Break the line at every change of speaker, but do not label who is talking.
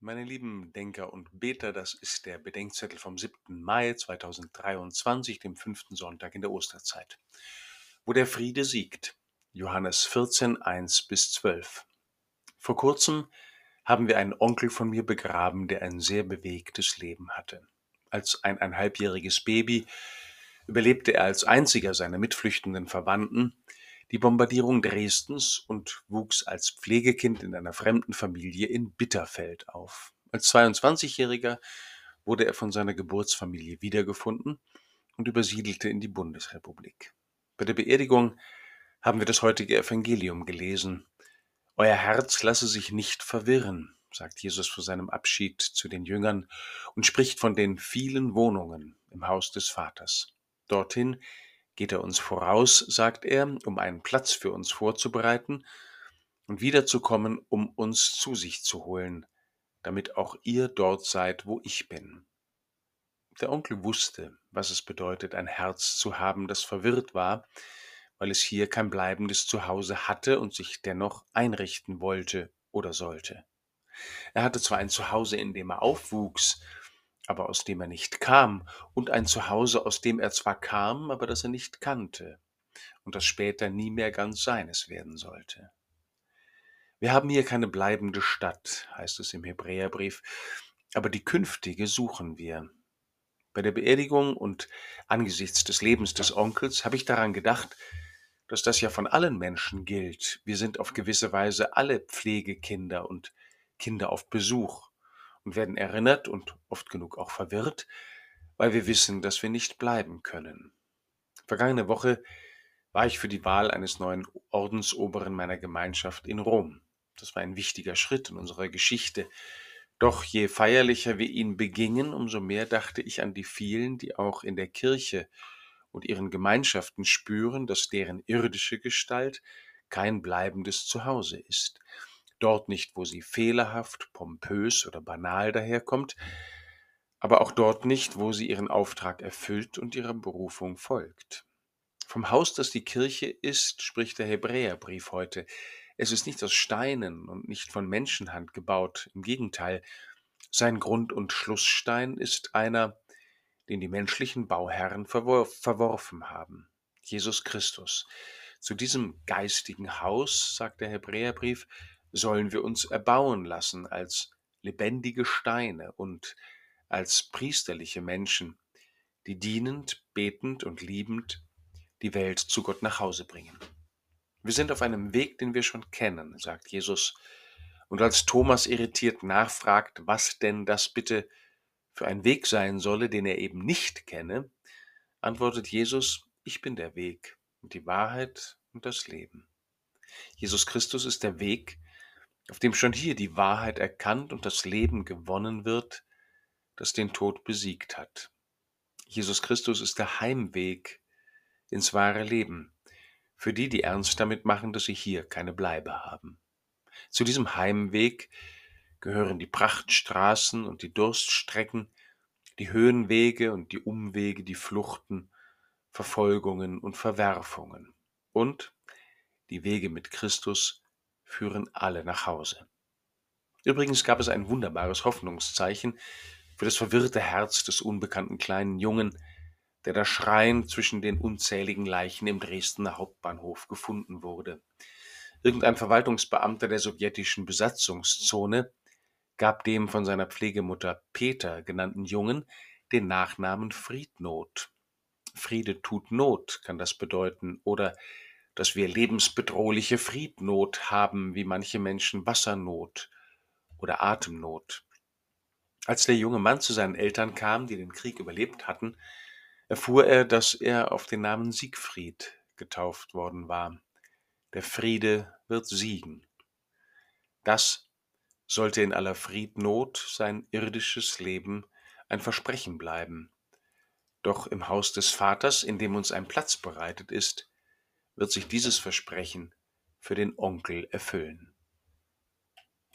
Meine lieben Denker und Beter, das ist der Bedenkzettel vom 7. Mai 2023, dem fünften Sonntag in der Osterzeit. Wo der Friede siegt. Johannes 14, 1 bis 12. Vor kurzem haben wir einen Onkel von mir begraben, der ein sehr bewegtes Leben hatte. Als ein einhalbjähriges Baby überlebte er als einziger seiner mitflüchtenden Verwandten die Bombardierung Dresdens und wuchs als Pflegekind in einer fremden Familie in Bitterfeld auf. Als 22-Jähriger wurde er von seiner Geburtsfamilie wiedergefunden und übersiedelte in die Bundesrepublik. Bei der Beerdigung haben wir das heutige Evangelium gelesen. Euer Herz lasse sich nicht verwirren, sagt Jesus vor seinem Abschied zu den Jüngern und spricht von den vielen Wohnungen im Haus des Vaters. Dorthin geht er uns voraus, sagt er, um einen Platz für uns vorzubereiten und wiederzukommen, um uns zu sich zu holen, damit auch ihr dort seid, wo ich bin. Der Onkel wusste, was es bedeutet, ein Herz zu haben, das verwirrt war, weil es hier kein bleibendes Zuhause hatte und sich dennoch einrichten wollte oder sollte. Er hatte zwar ein Zuhause, in dem er aufwuchs, aber aus dem er nicht kam, und ein Zuhause, aus dem er zwar kam, aber das er nicht kannte, und das später nie mehr ganz seines werden sollte. Wir haben hier keine bleibende Stadt, heißt es im Hebräerbrief, aber die künftige suchen wir. Bei der Beerdigung und angesichts des Lebens des Onkels habe ich daran gedacht, dass das ja von allen Menschen gilt. Wir sind auf gewisse Weise alle Pflegekinder und Kinder auf Besuch und werden erinnert und oft genug auch verwirrt, weil wir wissen, dass wir nicht bleiben können. Vergangene Woche war ich für die Wahl eines neuen Ordensoberen meiner Gemeinschaft in Rom. Das war ein wichtiger Schritt in unserer Geschichte. Doch je feierlicher wir ihn begingen, umso mehr dachte ich an die vielen, die auch in der Kirche und ihren Gemeinschaften spüren, dass deren irdische Gestalt kein bleibendes Zuhause ist dort nicht, wo sie fehlerhaft, pompös oder banal daherkommt, aber auch dort nicht, wo sie ihren Auftrag erfüllt und ihrer Berufung folgt. Vom Haus, das die Kirche ist, spricht der Hebräerbrief heute. Es ist nicht aus Steinen und nicht von Menschenhand gebaut, im Gegenteil, sein Grund und Schlussstein ist einer, den die menschlichen Bauherren verworf, verworfen haben, Jesus Christus. Zu diesem geistigen Haus, sagt der Hebräerbrief, sollen wir uns erbauen lassen als lebendige Steine und als priesterliche Menschen, die dienend, betend und liebend die Welt zu Gott nach Hause bringen. Wir sind auf einem Weg, den wir schon kennen, sagt Jesus. Und als Thomas irritiert nachfragt, was denn das bitte für ein Weg sein solle, den er eben nicht kenne, antwortet Jesus, ich bin der Weg und die Wahrheit und das Leben. Jesus Christus ist der Weg, auf dem schon hier die Wahrheit erkannt und das Leben gewonnen wird, das den Tod besiegt hat. Jesus Christus ist der Heimweg ins wahre Leben, für die, die ernst damit machen, dass sie hier keine Bleibe haben. Zu diesem Heimweg gehören die Prachtstraßen und die Durststrecken, die Höhenwege und die Umwege, die Fluchten, Verfolgungen und Verwerfungen und die Wege mit Christus, führen alle nach Hause. Übrigens gab es ein wunderbares Hoffnungszeichen für das verwirrte Herz des unbekannten kleinen Jungen, der da schreiend zwischen den unzähligen Leichen im Dresdner Hauptbahnhof gefunden wurde. Irgendein Verwaltungsbeamter der sowjetischen Besatzungszone gab dem von seiner Pflegemutter Peter genannten Jungen den Nachnamen Friednot. Friede tut Not kann das bedeuten oder dass wir lebensbedrohliche Friednot haben, wie manche Menschen Wassernot oder Atemnot. Als der junge Mann zu seinen Eltern kam, die den Krieg überlebt hatten, erfuhr er, dass er auf den Namen Siegfried getauft worden war. Der Friede wird siegen. Das sollte in aller Friednot sein irdisches Leben ein Versprechen bleiben. Doch im Haus des Vaters, in dem uns ein Platz bereitet ist, wird sich dieses Versprechen für den Onkel erfüllen.